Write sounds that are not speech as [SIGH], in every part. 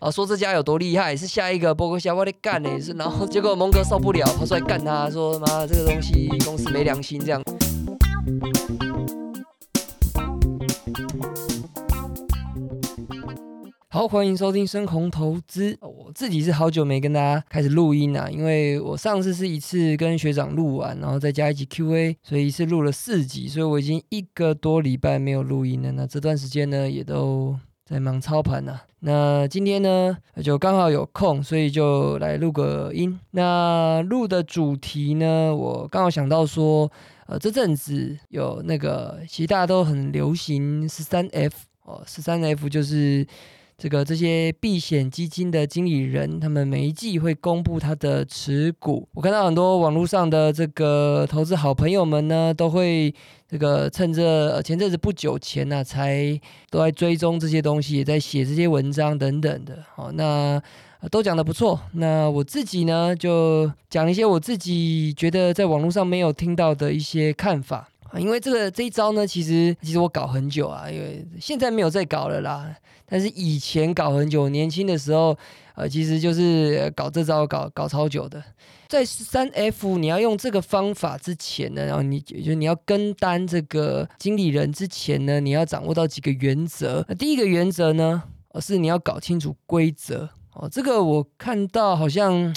啊，说这家有多厉害，是下一个波克夏我得干呢，是然后结果蒙哥受不了，跑出来干他，说妈这个东西公司没良心这样。好，欢迎收听深红投资。我自己是好久没跟大家开始录音啊，因为我上次是一次跟学长录完，然后再加一集 Q&A，所以一次录了四集，所以我已经一个多礼拜没有录音了。那这段时间呢，也都在忙操盘呢。那今天呢，就刚好有空，所以就来录个音。那录的主题呢，我刚好想到说，呃，这阵子有那个，其实大家都很流行十三 F 哦，十三 F 就是。这个这些避险基金的经理人，他们每一季会公布他的持股。我看到很多网络上的这个投资好朋友们呢，都会这个趁着前阵子不久前呢，才都在追踪这些东西，也在写这些文章等等的。好，那都讲的不错。那我自己呢，就讲一些我自己觉得在网络上没有听到的一些看法啊。因为这个这一招呢，其实其实我搞很久啊，因为现在没有再搞了啦。但是以前搞很久，年轻的时候，呃，其实就是搞这招搞搞超久的。在三 F 你要用这个方法之前呢，然后你就你要跟单这个经理人之前呢，你要掌握到几个原则。那第一个原则呢，是你要搞清楚规则。哦，这个我看到好像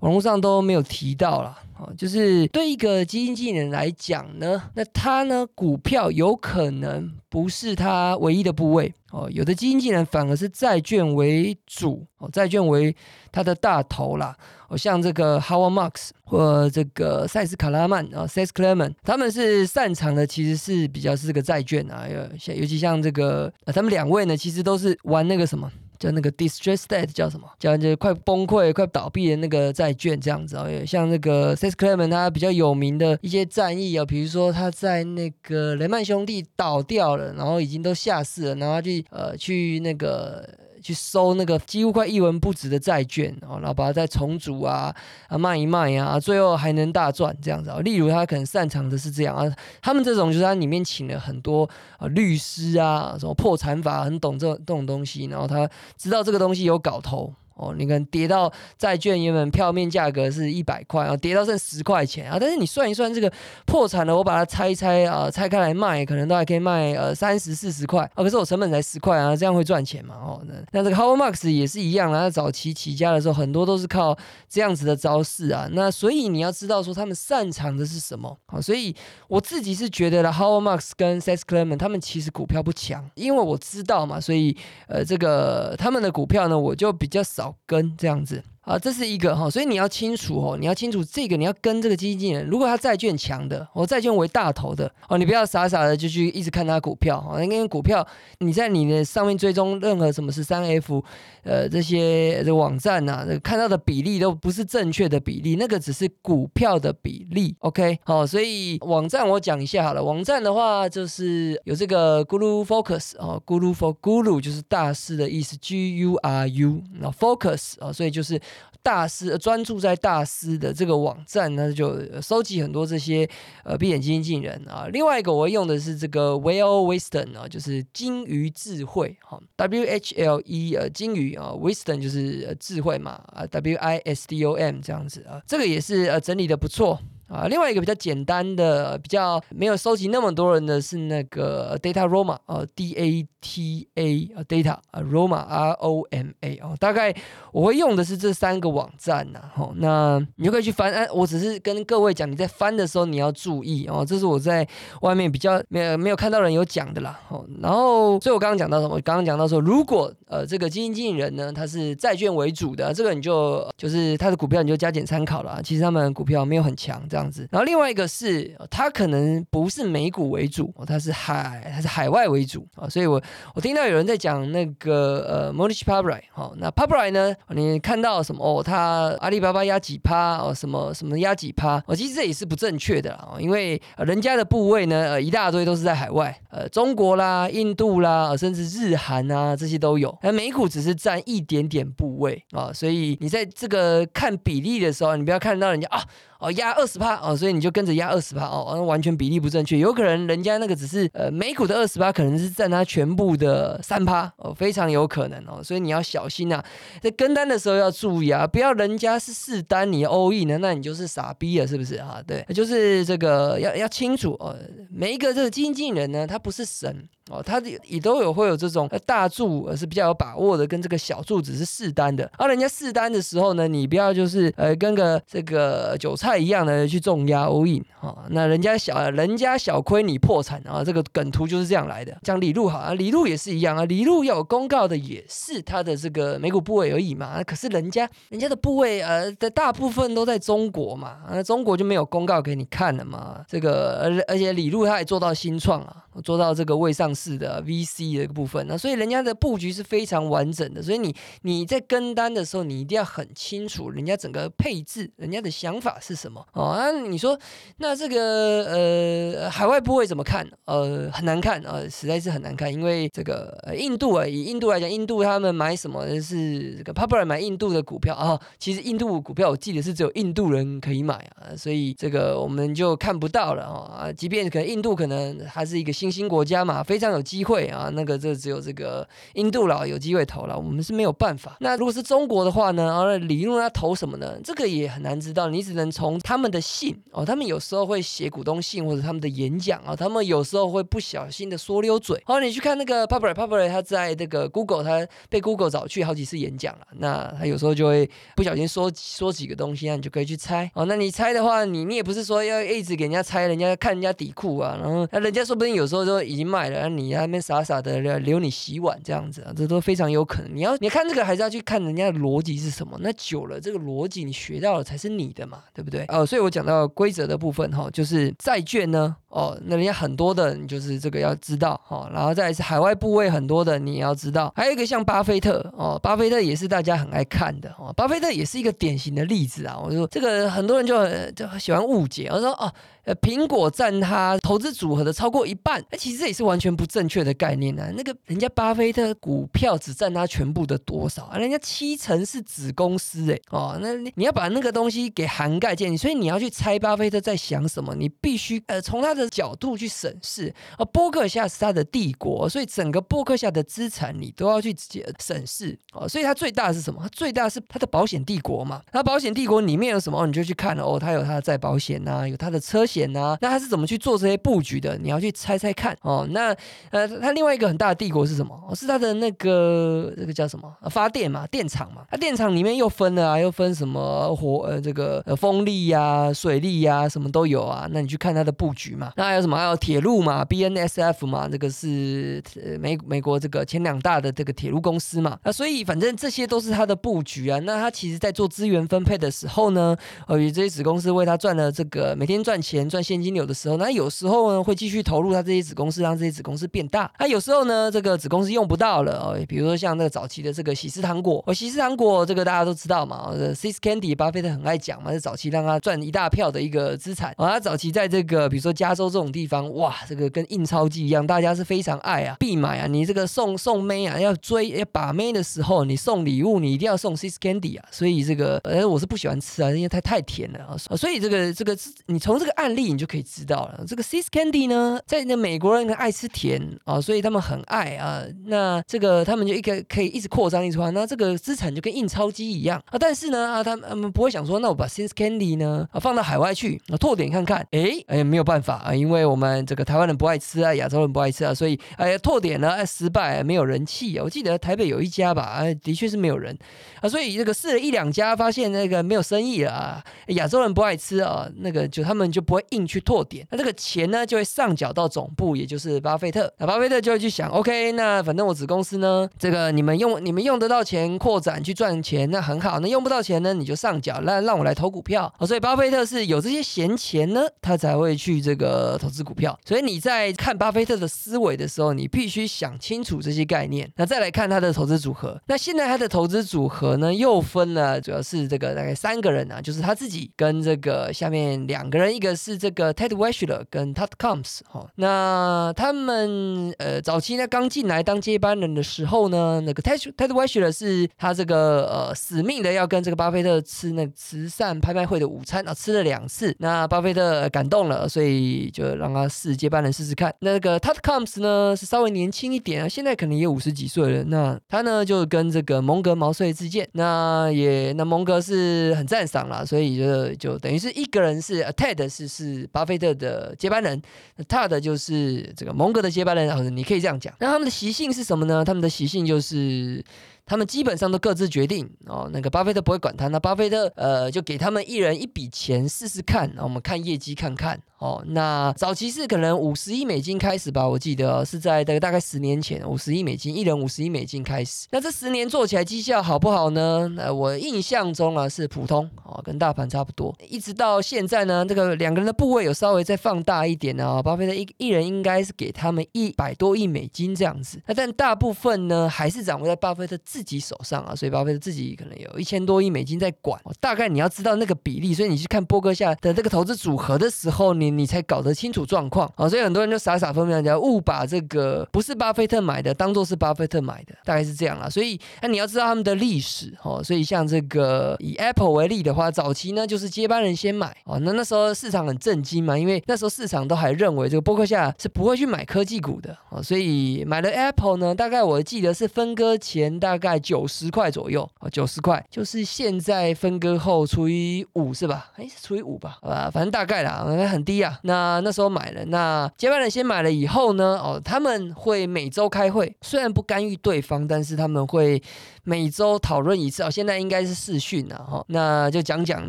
网络上都没有提到了。哦，就是对一个基金经理来讲呢，那他呢股票有可能不是他唯一的部位哦，有的基金经理反而是债券为主哦，债券为他的大头啦。哦，像这个 Howard Marks 或这个塞斯卡拉曼啊 s e s c l e m e n 他们是擅长的，其实是比较是这个债券啊，像尤其像这个他们两位呢，其实都是玩那个什么。叫那个 distress debt 叫什么？叫就快崩溃、快倒闭的那个债券这样子哦。像那个 s e s c l e m e n 他比较有名的一些战役啊，比如说他在那个雷曼兄弟倒掉了，然后已经都下市了，然后他去呃去那个。去收那个几乎快一文不值的债券哦，然后把它再重组啊啊卖一卖啊，最后还能大赚这样子啊。例如他可能擅长的是这样啊，他们这种就是他里面请了很多啊律师啊，什么破产法很懂这这种东西，然后他知道这个东西有搞头。哦，你可能跌到债券原本票面价格是一百块，啊跌到剩十块钱啊，但是你算一算这个破产了，我把它拆一拆啊，拆开来卖，可能都还可以卖呃三十四十块啊，可是我成本才十块啊，这样会赚钱嘛？哦，那那这个 Howard Marks 也是一样啊，早期起家的时候很多都是靠这样子的招式啊，那所以你要知道说他们擅长的是什么好，所以我自己是觉得了 Howard Marks 跟 Seth Klarman 他们其实股票不强，因为我知道嘛，所以呃这个他们的股票呢，我就比较少。跟这样子。啊，这是一个哈，所以你要清楚哦，你要清楚这个，你要跟这个基金人，如果他债券强的，我债券为大头的哦，你不要傻傻的就去一直看他股票哦，因为股票你在你的上面追踪任何什么十三 F，呃，这些的网站呐，看到的比例都不是正确的比例，那个只是股票的比例，OK，好，所以网站我讲一下好了，网站的话就是有这个 Guru Focus 哦，Guru for Guru 就是大师的意思，G U R U，那 Focus 啊，所以就是。大师呃专注在大师的这个网站呢，就收集很多这些呃闭眼基金经理人啊。另外一个我用的是这个 Whale Wisdom 啊，就是鲸鱼智慧哈，W H L E 呃鲸鱼啊，Wisdom 就是智慧嘛啊，W I S D O M 这样子啊，这个也是呃整理的不错。啊，另外一个比较简单的、比较没有收集那么多人的是那个 Data Roma，呃，D A T A 呃，Data 啊，Roma R O M A 哦，大概我会用的是这三个网站呐，吼，那你就可以去翻，哎，我只是跟各位讲，你在翻的时候你要注意哦，这是我在外面比较没有没有看到人有讲的啦，哦，然后所以我刚刚讲到什么？刚刚讲到说，如果呃这个基金经理人呢，他是债券为主的，这个你就就是他的股票你就加减参考了，其实他们股票没有很强。这样子，然后另外一个是，它可能不是美股为主，它是海，它是海外为主啊，所以我我听到有人在讲那个呃 m o r i s h p a b r i 好，那 Pabrai 呢，你看到什么哦？他阿里巴巴压几趴哦？什么什么压几趴？哦，其实这也是不正确的啊，因为人家的部位呢，呃，一大堆都是在海外，呃，中国啦、印度啦，甚至日韩啊，这些都有，而美股只是占一点点部位啊，所以你在这个看比例的时候，你不要看到人家啊。哦，压二十趴哦，所以你就跟着压二十趴哦，完全比例不正确，有可能人家那个只是呃美股的二十趴，可能是占它全部的三趴哦，非常有可能哦，所以你要小心啊，在跟单的时候要注意啊，不要人家是试单你 all in 呢，那你就是傻逼了，是不是啊？对，就是这个要要清楚哦，每一个这个经纪人呢，他不是神。哦，他也都有会有这种大注，而是比较有把握的，跟这个小注只是试单的。而人家试单的时候呢，你不要就是呃跟个这个韭菜一样的去重压 all in 哈。那人家小人家小亏你破产啊，这个梗图就是这样来的。讲李路好啊，李路也是一样啊，李路有公告的也是他的这个美股部位而已嘛。可是人家人家的部位呃的大部分都在中国嘛，那中国就没有公告给你看了嘛。这个而而且李路他也做到新创啊，做到这个未上。是的，VC 的一个部分，那所以人家的布局是非常完整的，所以你你在跟单的时候，你一定要很清楚人家整个配置，人家的想法是什么哦。那你说，那这个呃海外部位怎么看？呃，很难看啊，实在是很难看，因为这个印度啊，以印度来讲，印度他们买什么是这个 popular 买印度的股票啊？其实印度股票我记得是只有印度人可以买啊，所以这个我们就看不到了啊。即便可能印度可能还是一个新兴国家嘛，非常。有机会啊，那个这只有这个印度佬有机会投了，我们是没有办法。那如果是中国的话呢？而李路他投什么呢？这个也很难知道，你只能从他们的信哦，他们有时候会写股东信或者他们的演讲啊，他们有时候会不小心的说溜嘴。好，你去看那个 p a p e r p a p e r 他在这个 Google 他被 Google 找去好几次演讲了，那他有时候就会不小心说说几个东西，那你就可以去猜哦。那你猜的话，你你也不是说要一直给人家猜，人家看人家底裤啊，然后那人家说不定有时候都已经卖了。你那边傻傻的留你洗碗这样子啊，这都非常有可能。你要你看这个，还是要去看人家的逻辑是什么。那久了，这个逻辑你学到了才是你的嘛，对不对？哦，所以我讲到规则的部分哈，就是债券呢，哦，那人家很多的，你就是这个要知道哈。然后再是海外部位很多的，你也要知道。还有一个像巴菲特哦，巴菲特也是大家很爱看的哦。巴菲特也是一个典型的例子啊。我说这个很多人就就喜欢误解，我说哦。呃，苹果占他投资组合的超过一半，哎，其实这也是完全不正确的概念啊。那个人家巴菲特股票只占他全部的多少啊？人家七成是子公司，哎，哦，那你要把那个东西给涵盖进去，所以你要去猜巴菲特在想什么，你必须呃从他的角度去审视。啊，波克夏是他的帝国，所以整个波克夏的资产你都要去审视。哦，所以它最大是什么？它最大是它的保险帝国嘛。他保险帝国里面有什么？哦你就去看哦，它有它的再保险呐，有它的车险。险啊，那他是怎么去做这些布局的？你要去猜猜看哦。那呃，他另外一个很大的帝国是什么？是他的那个这个叫什么？发电嘛，电厂嘛。它电厂里面又分了啊，又分什么火呃这个呃风力呀、水力呀，什么都有啊。那你去看它的布局嘛。那还有什么？还有铁路嘛，BNSF 嘛，这个是美美国这个前两大的这个铁路公司嘛。那所以反正这些都是他的布局啊。那他其实在做资源分配的时候呢，呃，这些子公司为他赚了这个每天赚钱。赚现金流的时候，那有时候呢会继续投入他这些子公司，让这些子公司变大。那有时候呢，这个子公司用不到了哦，比如说像那个早期的这个喜事糖果，哦，喜事糖果这个大家都知道嘛，Sis Candy，巴菲特很爱讲嘛，是早期让他赚一大票的一个资产。啊，他早期在这个比如说加州这种地方，哇，这个跟印钞机一样，大家是非常爱啊，必买啊。你这个送送妹啊，要追要把妹的时候，你送礼物，你一定要送 Sis Candy 啊。所以这个呃，我是不喜欢吃啊，因为它太甜了啊。所以这个这个你从这个案例你就可以知道了，这个 Sis Candy 呢，在那美国人爱吃甜啊，所以他们很爱啊。那这个他们就一个可以一直扩张一直扩，那这个资产就跟印钞机一样啊。但是呢啊，他们他们不会想说，那我把 Sis Candy 呢啊放到海外去啊拓点看看，哎哎没有办法啊，因为我们这个台湾人不爱吃啊，亚洲人不爱吃啊，所以哎拓点呢哎失败，没有人气啊。我记得台北有一家吧，啊的确是没有人啊，所以这个试了一两家，发现那个没有生意了啊，亚洲人不爱吃啊，那个就他们就不会硬去。拓点，那这个钱呢就会上缴到总部，也就是巴菲特。那巴菲特就会去想，OK，那反正我子公司呢，这个你们用你们用得到钱扩展去赚钱，那很好。那用不到钱呢，你就上缴，那让我来投股票。所以巴菲特是有这些闲钱呢，他才会去这个投资股票。所以你在看巴菲特的思维的时候，你必须想清楚这些概念。那再来看他的投资组合。那现在他的投资组合呢，又分了，主要是这个大概三个人啊，就是他自己跟这个下面两个人，一个是是这个。Ted Weschler 跟 Todd Combs 哈，那他们呃早期呢刚进来当接班人的时候呢，那个 Ted Ted Weschler 是他这个呃死命的要跟这个巴菲特吃那慈善拍卖会的午餐啊，吃了两次，那巴菲特感动了，所以就让他试接班人试试看。那个 Todd Combs 呢是稍微年轻一点啊，现在可能也五十几岁了，那他呢就跟这个蒙格毛遂自荐，那也那蒙格是很赞赏了，所以就就等于是一个人是 Ted 是是巴菲特的接班人，那 Todd 就是这个蒙格的接班人，你可以这样讲。那他们的习性是什么呢？他们的习性就是。他们基本上都各自决定哦，那个巴菲特不会管他，那巴菲特呃就给他们一人一笔钱试试看，我们看业绩看看哦。那早期是可能五十亿美金开始吧，我记得是在大概十年前，五十亿美金一人五十亿美金开始。那这十年做起来绩效好不好呢？呃，我印象中啊是普通哦，跟大盘差不多。一直到现在呢，这个两个人的部位有稍微再放大一点呢，巴菲特一一人应该是给他们一百多亿美金这样子。那但大部分呢还是掌握在巴菲特。自己手上啊，所以巴菲特自己可能有一千多亿美金在管。大概你要知道那个比例，所以你去看波哥下的这个投资组合的时候，你你才搞得清楚状况啊。所以很多人就傻傻分辨，讲误把这个不是巴菲特买的当做是巴菲特买的，大概是这样啦。所以那你要知道他们的历史哦。所以像这个以 Apple 为例的话，早期呢就是接班人先买哦。那那时候市场很震惊嘛，因为那时候市场都还认为这个波克夏是不会去买科技股的哦。所以买了 Apple 呢，大概我记得是分割前大概。在九十块左右啊，九十块就是现在分割后除以五是吧？哎，是除以五吧？好吧，反正大概啦，很低啊。那那时候买了，那接班人先买了以后呢？哦，他们会每周开会，虽然不干预对方，但是他们会。每周讨论一次哦，现在应该是视讯了哈，那就讲讲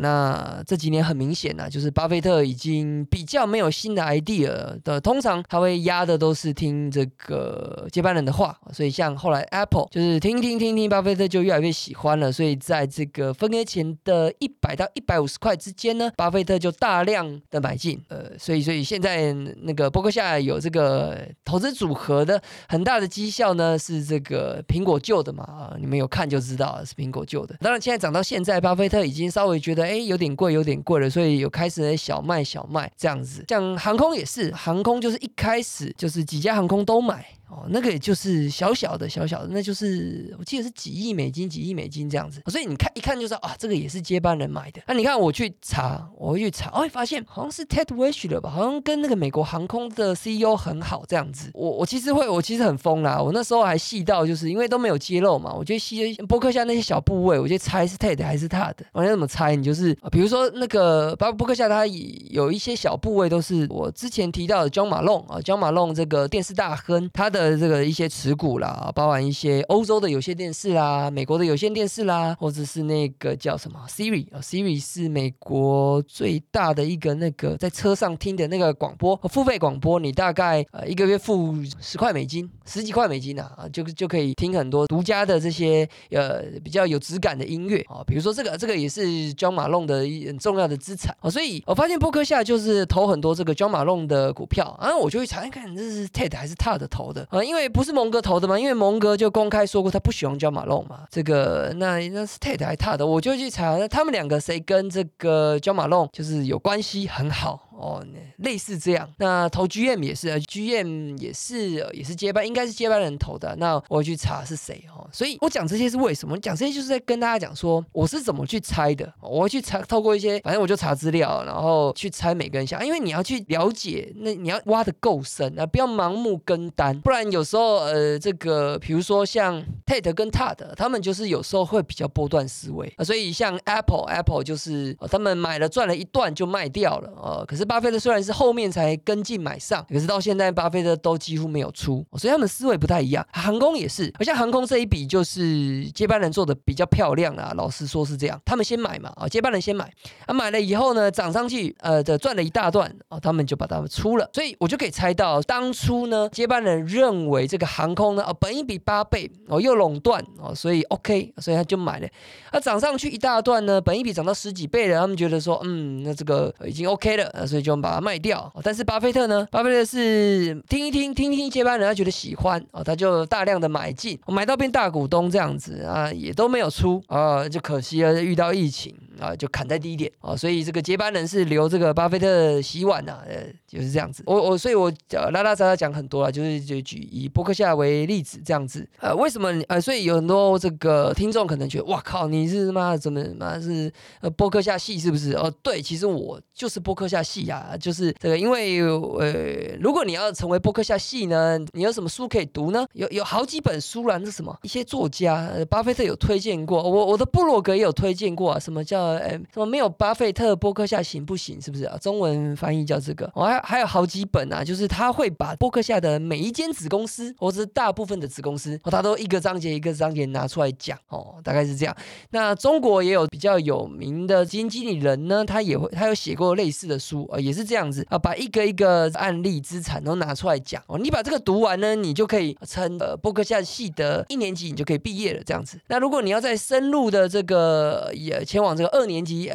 那这几年很明显呢，就是巴菲特已经比较没有新的 idea 的，通常他会压的都是听这个接班人的话，所以像后来 Apple 就是听听听听，巴菲特就越来越喜欢了，所以在这个分割前的一百到一百五十块之间呢，巴菲特就大量的买进，呃，所以所以现在那个伯克夏有这个投资组合的很大的绩效呢，是这个苹果旧的嘛啊，你们有。看就知道是苹果旧的。当然，现在涨到现在，巴菲特已经稍微觉得哎有点贵，有点贵了，所以有开始小卖小卖这样子。像航空也是，航空就是一开始就是几家航空都买。哦，那个也就是小小的小小的，那就是我记得是几亿美金，几亿美金这样子。所以你看一看就知道啊，这个也是接班人买的。那你看我去查，我会去查，哦，发现好像是 Ted Wish 的吧，好像跟那个美国航空的 CEO 很好这样子。我我其实会，我其实很疯啦。我那时候还细到就是因为都没有揭露嘛，我觉得细博客下那些小部位，我就猜是 Ted 还是他的。我要怎么猜？你就是啊比如说那个包博客下，他有一些小部位都是我之前提到的 John Malone 啊，John Malone 这个电视大亨他的。的这个一些持股啦，包含一些欧洲的有线电视啦，美国的有线电视啦，或者是那个叫什么 Siri 啊，Siri 是美国最大的一个那个在车上听的那个广播付费广播，你大概呃一个月付十块美金，十几块美金啊，啊就就可以听很多独家的这些呃比较有质感的音乐啊，比如说这个这个也是 John m a l o n 的很重要的资产啊，所以我发现波克夏就是投很多这个 John m a l o n 的股票，啊我就会查看这是 Ted 还是 Todd 投的。啊，因为不是蒙哥投的嘛，因为蒙哥就公开说过他不喜欢焦马龙嘛，这个那那是 Ted 还他的，我就去查，那他们两个谁跟这个焦马龙就是有关系很好。哦，类似这样，那投 GM 也是，GM 也是也是接班，应该是接班人投的。那我去查是谁哦，所以我讲这些是为什么？讲这些就是在跟大家讲说，我是怎么去猜的。我会去查，透过一些，反正我就查资料，然后去猜每个人想，因为你要去了解，那你要挖的够深啊，不要盲目跟单，不然有时候呃，这个比如说像 Tate 跟 Tad，他们就是有时候会比较波段思维啊，所以像 Apple，Apple 就是他们买了赚了一段就卖掉了呃，可是。巴菲特虽然是后面才跟进买上，可是到现在巴菲特都几乎没有出，所以他们思维不太一样。航空也是，而像航空这一笔就是接班人做的比较漂亮啦。老实说是这样，他们先买嘛，啊，接班人先买，啊，买了以后呢，涨上去，呃的赚了一大段，啊，他们就把他们出了。所以我就可以猜到，当初呢，接班人认为这个航空呢，啊，本一比八倍，哦，又垄断，哦，所以 OK，所以他就买了。啊涨上去一大段呢，本一比涨到十几倍了，他们觉得说，嗯，那这个已经 OK 了，啊所以。就把它卖掉，但是巴菲特呢？巴菲特是听一听，听一听接班人，他觉得喜欢啊，他就大量的买进，买到变大股东这样子啊，也都没有出啊，就可惜了，遇到疫情。啊，就砍在低点啊，所以这个接班人是留这个巴菲特洗碗呐，呃，就是这样子。我我所以，我呃拉拉杂杂讲很多了，就是就举以波克夏为例子这样子。呃，为什么呃，所以有很多这个听众可能觉得，哇靠，你是他妈怎么妈是呃波克夏系是不是？哦，对，其实我就是波克夏系呀，就是这个，因为呃，如果你要成为波克夏系呢，你有什么书可以读呢？有有好几本书啦，是什么？一些作家，巴菲特有推荐过，我我的布洛格也有推荐过啊，什么叫呃什么没有巴菲特波克夏行不行？是不是啊？中文翻译叫这个，我还还有好几本啊，就是他会把波克夏的每一间子公司，或者是大部分的子公司，哦他都一个章节一个章节拿出来讲哦，大概是这样。那中国也有比较有名的基金经理人呢，他也会他有写过类似的书啊，也是这样子啊，把一个一个案例资产都拿出来讲哦。你把这个读完呢，你就可以称呃波克夏系的一年级，你就可以毕业了这样子。那如果你要再深入的这个也前往这个二年级。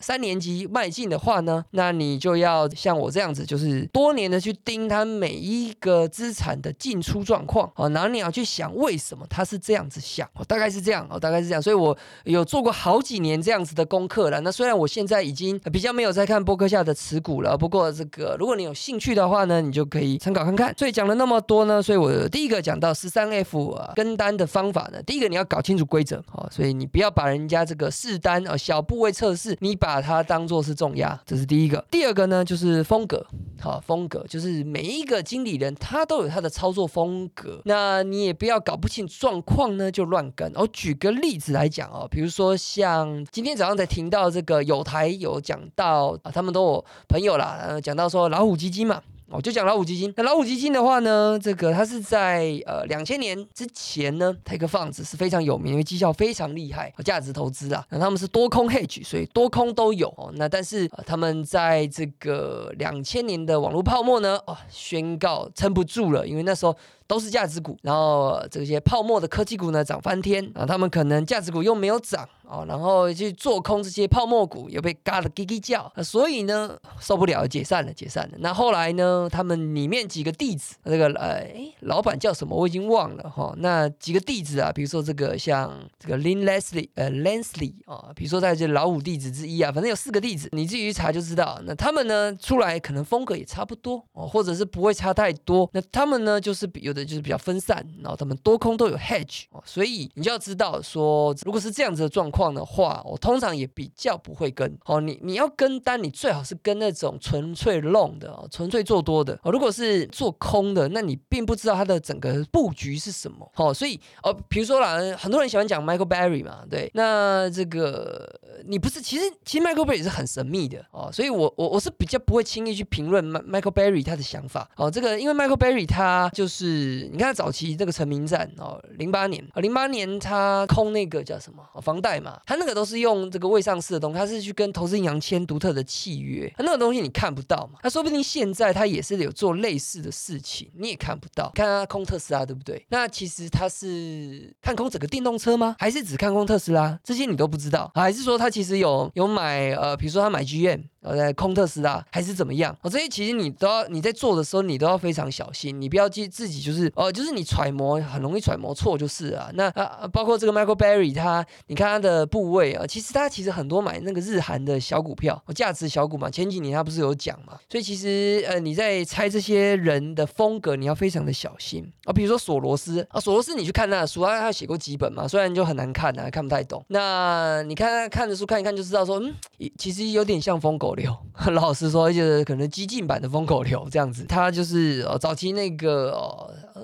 三年级迈进的话呢，那你就要像我这样子，就是多年的去盯它每一个资产的进出状况哦，然后你要去想为什么它是这样子想，大概是这样哦，大概是这样，所以我有做过好几年这样子的功课了。那虽然我现在已经比较没有在看波克夏的持股了，不过这个如果你有兴趣的话呢，你就可以参考看看。所以讲了那么多呢，所以我第一个讲到十三 F 跟单的方法呢，第一个你要搞清楚规则哦，所以你不要把人家这个试单啊小部位测试，你把它当做是重压，这是第一个。第二个呢，就是风格。好，风格就是每一个经理人他都有他的操作风格。那你也不要搞不清状况呢就乱跟。我举个例子来讲哦，比如说像今天早上才听到这个有台有讲到啊，他们都有朋友啦，呃，讲到说老虎基金嘛。我就讲老虎基金，那老虎基金的话呢，这个它是在呃两千年之前呢，Take Funds 是非常有名，因为绩效非常厉害，价值投资啊，那他们是多空 hedge，所以多空都有哦。那但是他们在这个两千年的网络泡沫呢，哦，宣告撑不住了，因为那时候。都是价值股，然后这些泡沫的科技股呢涨翻天啊，他们可能价值股又没有涨哦，然后去做空这些泡沫股，又被嘎的叽叽叫，啊所以呢受不了，解散了，解散了。那后来呢，他们里面几个弟子，这个呃，哎，老板叫什么我已经忘了哈。那几个弟子啊，比如说这个像这个 Lin Leslie 呃 Lensley 啊，比如说在这老五弟子之一啊，反正有四个弟子，你自己去查就知道。那他们呢出来可能风格也差不多哦，或者是不会差太多。那他们呢就是有的。就是比较分散，然后他们多空都有 hedge，哦所以你就要知道说，如果是这样子的状况的话，我通常也比较不会跟。哦，你你要跟单，你最好是跟那种纯粹 long 的哦，纯粹做多的。哦，如果是做空的，那你并不知道它的整个布局是什么。哦，所以哦，比如说啦，很多人喜欢讲 Michael Berry 嘛，对，那这个你不是，其实其实 Michael Berry 是很神秘的哦，所以我我我是比较不会轻易去评论 Michael Berry 他的想法。哦，这个因为 Michael Berry 他就是。你看早期这个成名战哦，零八年啊，零八年他空那个叫什么房贷嘛，他那个都是用这个未上市的东西，他是去跟投资银行签独特的契约，他那个东西你看不到嘛，他说不定现在他也是有做类似的事情，你也看不到。看他空特斯拉对不对？那其实他是看空整个电动车吗？还是只看空特斯拉？这些你都不知道，还是说他其实有有买呃，比如说他买 GM。呃，空特斯拉还是怎么样？哦，这些其实你都要你在做的时候，你都要非常小心，你不要记自己就是哦，就是你揣摩很容易揣摩错就是啊。那啊，包括这个 Michael Berry，他你看他的部位啊，其实他其实很多买那个日韩的小股票，价值小股嘛。前几年他不是有讲嘛？所以其实呃，你在猜这些人的风格，你要非常的小心啊。比如说索罗斯啊，索罗斯你去看他的书，他他写过几本嘛，虽然就很难看啊，看不太懂。那你看他看的书看一看就知道说，嗯，其实有点像疯狗。流 [LAUGHS] 老实说，就是可能激进版的风口流这样子，他就是呃早期那个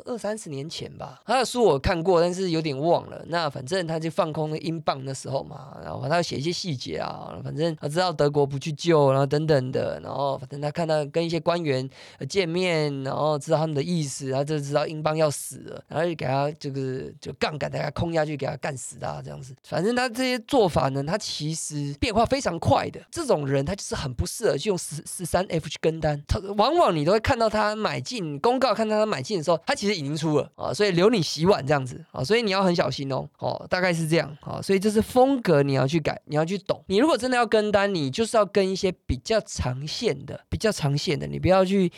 二三十年前吧，他的书我看过，但是有点忘了。那反正他就放空了英镑的时候嘛，然后他写一些细节啊，反正他知道德国不去救，然后等等的，然后反正他看到跟一些官员见面，然后知道他们的意思，他就知道英镑要死了，然后就给他这个就杠杆，大家空下去给他干死他这样子。反正他这些做法呢，他其实变化非常快的。这种人他就是很不适合去用十十三 F 去跟单，他往往你都会看到他买进公告，看到他买进的时候，他其实。已经出了啊，所以留你洗碗这样子啊，所以你要很小心哦，哦，大概是这样啊，所以这是风格你要去改，你要去懂。你如果真的要跟单，你就是要跟一些比较长线的、比较长线的，你不要去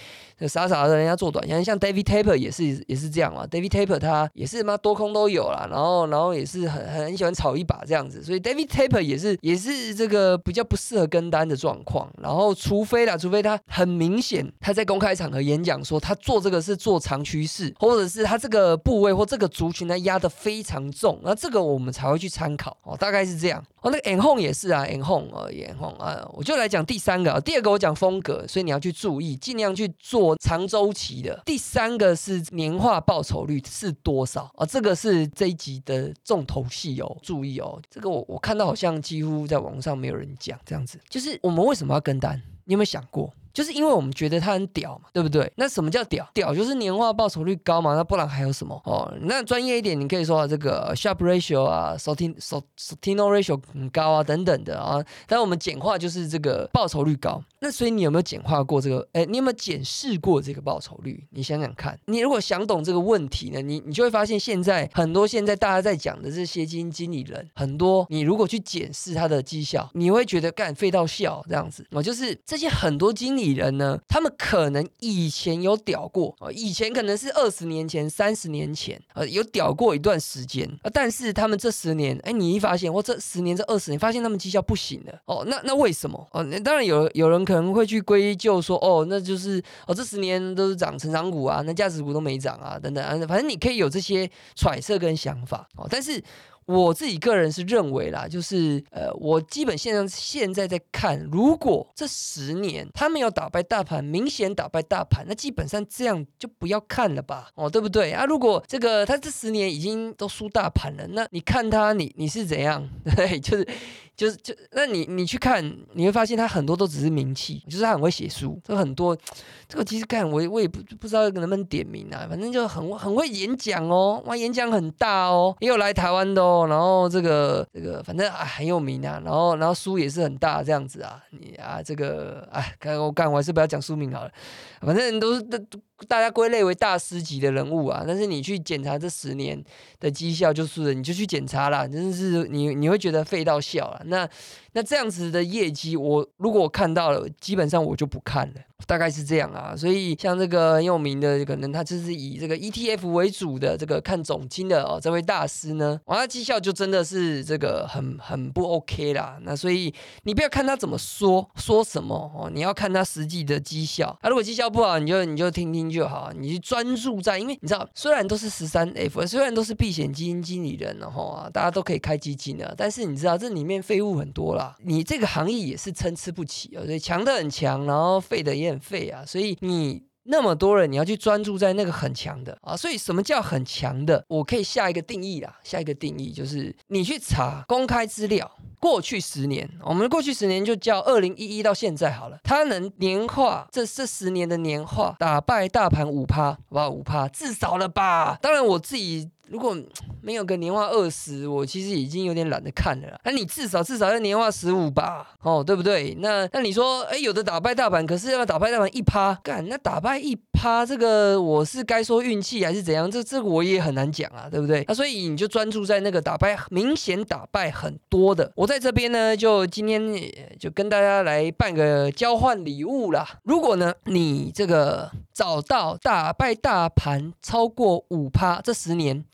傻傻的人家做短线，像 David Taper 也是也是这样嘛，David Taper 他也是妈多空都有啦，然后然后也是很很喜欢炒一把这样子，所以 David Taper 也是也是这个比较不适合跟单的状况，然后除非啦，除非他很明显他在公开场合演讲说他做这个是做长趋势，或者是他这个部位或这个族群呢压得非常重，那这个我们才会去参考哦，大概是这样。哦，那个 n home 也是啊 n home 啊 n home 啊，我就来讲第三个啊，第二个我讲风格，所以你要去注意，尽量去做长周期的。第三个是年化报酬率是多少啊？这个是这一集的重头戏哦，注意哦，这个我我看到好像几乎在网上没有人讲这样子，就是我们为什么要跟单？你有没有想过？就是因为我们觉得它很屌嘛，对不对？那什么叫屌？屌就是年化报酬率高嘛，那不然还有什么哦？那专业一点，你可以说啊这个 s h a r p ratio 啊，Sortino Sortino ratio 很高啊，等等的啊。但我们简化就是这个报酬率高。那所以你有没有简化过这个？哎，你有没有检视过这个报酬率？你想想看，你如果想懂这个问题呢，你你就会发现现在很多现在大家在讲的这些基金经理人，很多你如果去检视他的绩效，你会觉得干废到笑这样子。我就是这些很多经理人呢，他们可能以前有屌过啊，以前可能是二十年前、三十年前呃有屌过一段时间，但是他们这十年，哎，你一发现，或这十年、这二十年，发现他们绩效不行了哦，那那为什么？哦，当然有有人可能会去归咎说，哦，那就是哦这十年都是涨成长股啊，那价值股都没涨啊，等等啊，反正你可以有这些揣测跟想法哦，但是。我自己个人是认为啦，就是呃，我基本现在现在在看，如果这十年他们有打败大盘，明显打败大盘，那基本上这样就不要看了吧，哦，对不对啊？如果这个他这十年已经都输大盘了，那你看他，你你是怎样？[LAUGHS] 对，就是。就是就那你你去看，你会发现他很多都只是名气，就是他很会写书，这很多这个其实看我我也不不知道能不能点名啊，反正就很很会演讲哦，哇演讲很大哦，也有来台湾的哦，然后这个这个反正啊很有名啊，然后然后书也是很大这样子啊，你啊这个哎，看我干我还是不要讲书名好了，反正都是都。大家归类为大师级的人物啊，但是你去检查这十年的绩效，就是你就去检查啦，真的是你你会觉得废到笑了。那那这样子的业绩，我如果我看到了，基本上我就不看了。大概是这样啊，所以像这个很有名的，可能他就是以这个 ETF 为主的这个看总金的哦，这位大师呢，哇，他绩效就真的是这个很很不 OK 啦。那所以你不要看他怎么说说什么哦，你要看他实际的绩效。他如果绩效不好，你就你就听听就好，你专注在，因为你知道，虽然都是十三 F，虽然都是避险基金经理人，然后啊，大家都可以开基金的，但是你知道这里面废物很多啦，你这个行业也是参差不齐啊，所以强的很强，然后废的也。很废啊，所以你那么多人，你要去专注在那个很强的啊，所以什么叫很强的？我可以下一个定义啦，下一个定义就是你去查公开资料，过去十年，我们过去十年就叫二零一一到现在好了，它能年化这这十年的年化打败大盘五趴，哇五趴至少了吧？当然我自己。如果没有个年化二十，我其实已经有点懒得看了。那你至少至少要年化十五吧，哦，对不对？那那你说，哎，有的打败大盘，可是要打败大盘一趴，干那打败一趴，这个我是该说运气还是怎样？这这个我也很难讲啊，对不对？那所以你就专注在那个打败明显打败很多的。我在这边呢，就今天就跟大家来办个交换礼物啦。如果呢，你这个找到打败大盘超过五趴，这十年。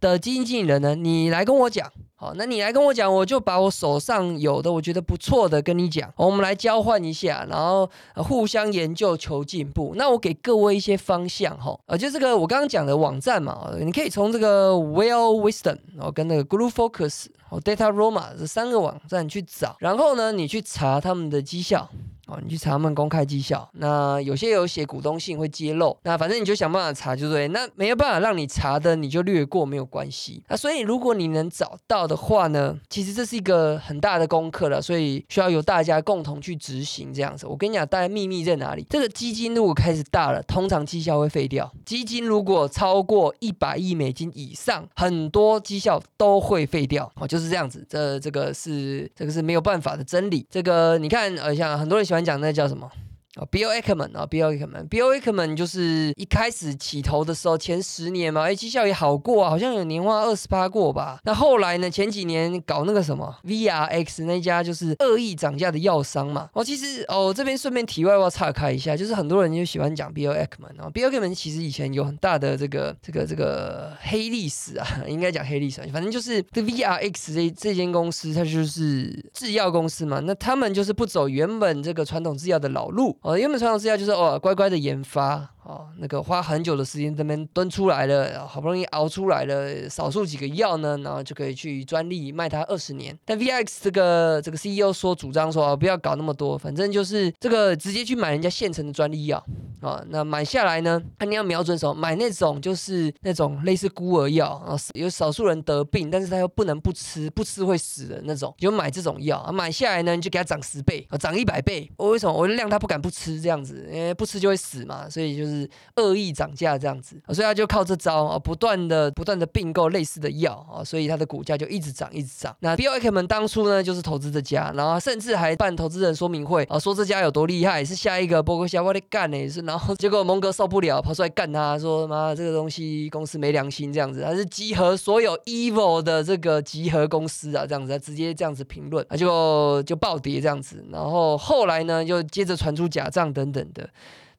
的经纪人呢？你来跟我讲，好，那你来跟我讲，我就把我手上有的我觉得不错的跟你讲，我们来交换一下，然后互相研究求进步。那我给各位一些方向哈，呃，就这个我刚刚讲的网站嘛，你可以从这个 Well Wisdom，然后跟那个 Glue Focus，哦 Data Roma 这三个网站去找，然后呢，你去查他们的绩效。哦，你去查他们公开绩效，那有些有写股东信会揭露，那反正你就想办法查就对。那没有办法让你查的，你就略过没有关系。那所以如果你能找到的话呢，其实这是一个很大的功课了，所以需要由大家共同去执行这样子。我跟你讲，大家秘密在哪里？这个基金如果开始大了，通常绩效会废掉。基金如果超过一百亿美金以上，很多绩效都会废掉。哦，就是这样子。这这个是这个是没有办法的真理。这个你看，呃，像很多人喜欢。讲那叫什么啊，Bill Ackman 啊，Bill Ackman，Bill Ackman 就是一开始起头的时候，前十年嘛，哎，绩效也好过啊，好像有年化二十八过吧。那后来呢，前几年搞那个什么 VRX 那家就是恶意涨价的药商嘛。哦，其实哦，这边顺便题外话岔开一下，就是很多人就喜欢讲 Bill Ackman 啊，Bill Ackman 其实以前有很大的这个这个这个黑历史啊，[LAUGHS] 应该讲黑历史，啊反正就是这 VRX 这这间公司，它就是制药公司嘛，那他们就是不走原本这个传统制药的老路。哦，原本传统制药就是哦，乖乖的研发。哦，那个花很久的时间这边蹲出来了，好不容易熬出来了少数几个药呢，然后就可以去专利卖它二十年。但 VX 这个这个 CEO 说主张说啊不要搞那么多，反正就是这个直接去买人家现成的专利药啊。那买下来呢，那你要瞄准什么？买那种就是那种类似孤儿药啊，有少数人得病，但是他又不能不吃，不吃会死的那种，就买这种药啊。买下来呢，你就给他涨十倍啊，涨一百倍。我为什么？我量他不敢不吃这样子，因为不吃就会死嘛，所以就是。恶意涨价这样子，所以他就靠这招啊，不断的不断的并购类似的药啊，所以他的股价就一直涨一直涨。那 B O K 们当初呢就是投资这家，然后甚至还办投资人说明会啊，说这家有多厉害，是下一个波克夏我得干呢，是然后结果蒙哥受不了，跑出来干他，说妈这个东西公司没良心这样子，他是集合所有 evil 的这个集合公司啊这样子，他直接这样子评论，他就就暴跌这样子，然后后来呢又接着传出假账等等的。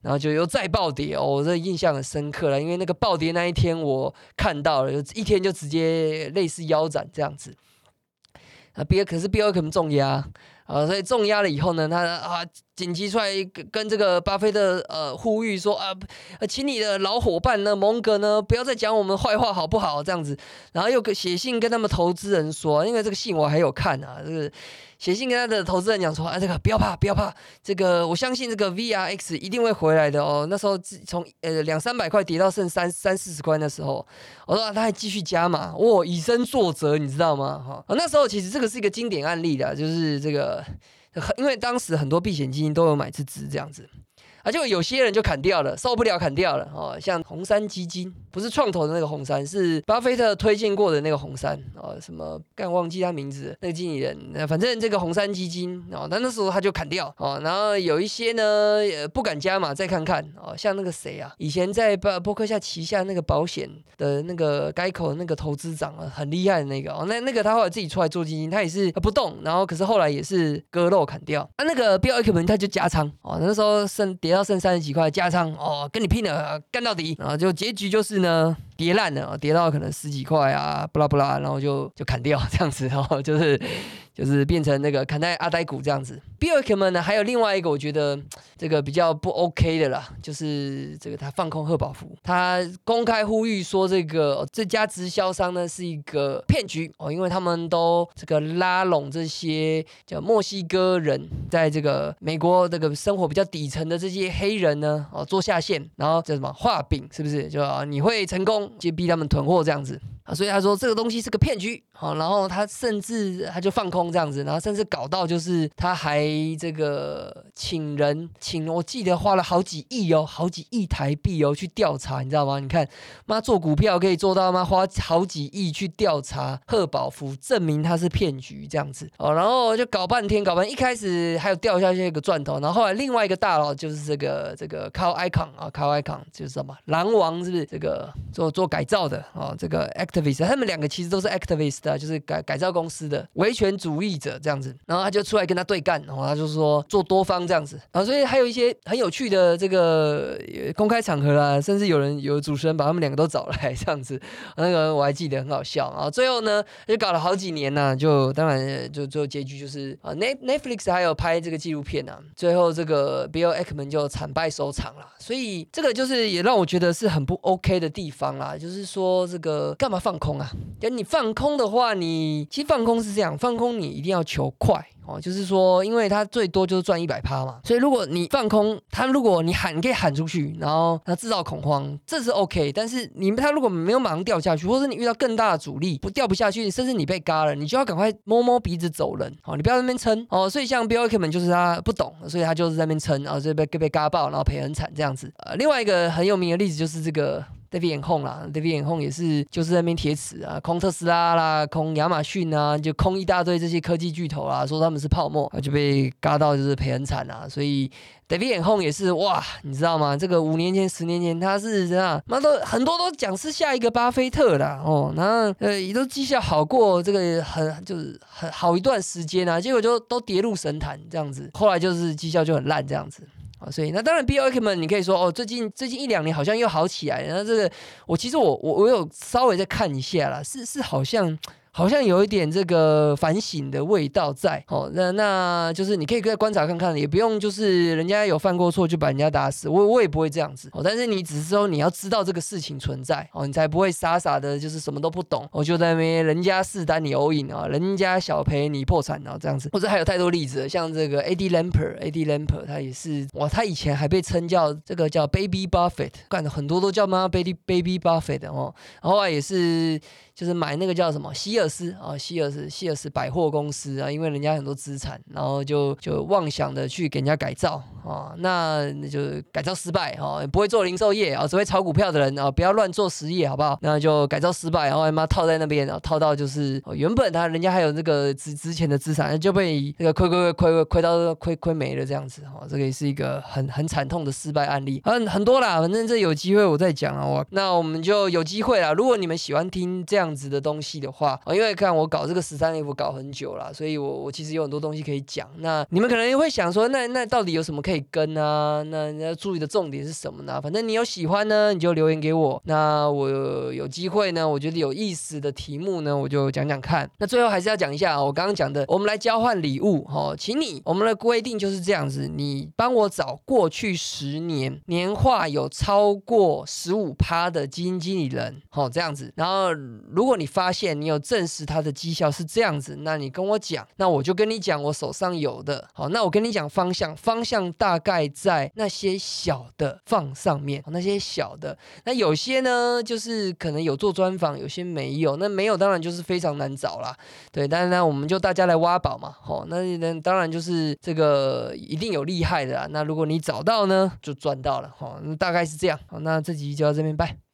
然后就又再暴跌哦，我这印象很深刻了，因为那个暴跌那一天我看到了，有一天就直接类似腰斩这样子。啊，B 可是 B 二可能重压啊，所以重压了以后呢，他啊紧急出来跟跟这个巴菲特呃呼吁说啊，请你的老伙伴呢蒙哥呢不要再讲我们坏话好不好？这样子，然后又写信跟他们投资人说，因为这个信我还有看啊，这个。写信跟他的投资人讲说：“啊，这个不要怕，不要怕，这个我相信这个 VRX 一定会回来的哦。那时候从呃两三百块跌到剩三三四十块的时候，我说他还继续加嘛，哇，以身作则，你知道吗？哈，那时候其实这个是一个经典案例的，就是这个，因为当时很多避险基金都有买这支这样子。”啊，就有些人就砍掉了，受不了砍掉了哦。像红杉基金，不是创投的那个红杉，是巴菲特推荐过的那个红杉哦。什么干忘记他名字？那个经理人，反正这个红杉基金哦，那那时候他就砍掉哦。然后有一些呢，不敢加码，再看看哦。像那个谁啊，以前在波波克夏旗下那个保险的那个该口那个投资长啊，很厉害的那个哦。那那个他后来自己出来做基金，他也是不动，然后可是后来也是割肉砍掉。啊，那个 Bill Ackman 他就加仓哦，那时候剩跌。要剩三十几块加仓哦，跟你拼了，干到底然后就结局就是呢，跌烂了，跌到可能十几块啊，不啦不啦，然后就就砍掉这样子，然后就是。就是变成那个砍在阿呆股这样子。b i l l k m a n 呢，还有另外一个我觉得这个比较不 OK 的啦，就是这个他放空贺宝福，他公开呼吁说这个这家直销商呢是一个骗局哦，因为他们都这个拉拢这些叫墨西哥人，在这个美国这个生活比较底层的这些黑人呢哦做下线，然后叫什么画饼是不是？就你会成功就逼他们囤货这样子。啊，所以他说这个东西是个骗局，好，然后他甚至他就放空这样子，然后甚至搞到就是他还这个请人请，我记得花了好几亿哦，好几亿台币哦去调查，你知道吗？你看妈做股票可以做到吗？花好几亿去调查贺宝福，证明他是骗局这样子哦，然后就搞半天，搞半天一开始还有掉下去一个钻头，然后后来另外一个大佬就是这个这个 c a r Icon 啊 c a r Icon 就是什么狼王是不是这个做做改造的哦，这个 Act。他们两个其实都是 activist 啊，就是改改造公司的维权主义者这样子，然后他就出来跟他对干，然后他就说做多方这样子，啊，所以还有一些很有趣的这个公开场合啦，甚至有人有主持人把他们两个都找来这样子，那个我还记得很好笑啊。最后呢，就搞了好几年呢，就当然就最后结局就是啊，Net Netflix 还有拍这个纪录片啊，最后这个 Bill Ackman 就惨败收场了，所以这个就是也让我觉得是很不 OK 的地方啦，就是说这个干嘛？放空啊！就你放空的话，你其实放空是这样，放空你一定要求快哦。就是说，因为它最多就是赚一百趴嘛，所以如果你放空它，如果你喊，你可以喊出去，然后它制造恐慌，这是 OK。但是你它如果没有马上掉下去，或者你遇到更大的阻力不掉不下去，甚至你被嘎了，你就要赶快摸摸鼻子走人哦。你不要在那边撑哦。所以像 Bill Ackman 就是他不懂，所以他就是在那边撑，然后就被被嘎爆，然后赔很惨这样子。呃，另外一个很有名的例子就是这个。David Hong 啦，David Hong 也是就是那边铁齿啊，空特斯拉啦，空亚马逊啊，就空一大堆这些科技巨头啊，说他们是泡沫，就被嘎到就是赔很惨啊，所以。David Hong 也是哇，你知道吗？这个五年前、十年前他是这样，妈都很多都讲是下一个巴菲特啦哦，然后呃也都绩效好过这个很就是很好一段时间啊，结果就都跌入神坛这样子，后来就是绩效就很烂这样子啊，所以那当然，B O K man，你可以说哦，最近最近一两年好像又好起来，然后这个我其实我我我有稍微再看一下啦，是是好像。好像有一点这个反省的味道在哦，那那就是你可以再观察看看，也不用就是人家有犯过错就把人家打死，我我也不会这样子哦。但是你只是说你要知道这个事情存在哦，你才不会傻傻的，就是什么都不懂，我就在那边人家是单你欧赢啊，人家小赔你破产啊这样子。或者还有太多例子，像这个 A D Lamper，A D Lamper 他也是哇，他以前还被称叫这个叫 Baby Buffett，干的很多都叫妈 Baby Baby Buffett 哦，然后也是。就是买那个叫什么希尔斯啊，希尔斯希尔斯百货公司啊，因为人家很多资产，然后就就妄想的去给人家改造啊，那那就改造失败哈，不会做零售业啊，只会炒股票的人啊，不要乱做实业好不好？那就改造失败，然后他妈套在那边，然后套到就是原本他人家还有那个值值钱的资产，就被那个亏亏亏亏亏到亏亏没了这样子哈，这个也是一个很很惨痛的失败案例，很很多啦，反正这有机会我再讲啊，我那我们就有机会啦，如果你们喜欢听这样。样子的东西的话，因为看我搞这个十三 F 搞很久了，所以我我其实有很多东西可以讲。那你们可能会想说，那那到底有什么可以跟啊？那要注意的重点是什么呢？反正你有喜欢呢，你就留言给我。那我有机会呢，我觉得有意思的题目呢，我就讲讲看。那最后还是要讲一下我刚刚讲的，我们来交换礼物哈，请你，我们的规定就是这样子，你帮我找过去十年年化有超过十五趴的基金经理人，好这样子，然后。如果你发现你有证实他的绩效是这样子，那你跟我讲，那我就跟你讲我手上有的。好，那我跟你讲方向，方向大概在那些小的放上面，那些小的。那有些呢，就是可能有做专访，有些没有。那没有当然就是非常难找啦。对，但是呢，我们就大家来挖宝嘛。好，那那当然就是这个一定有厉害的。那如果你找到呢，就赚到了。好，那大概是这样。好，那这集就到这边拜。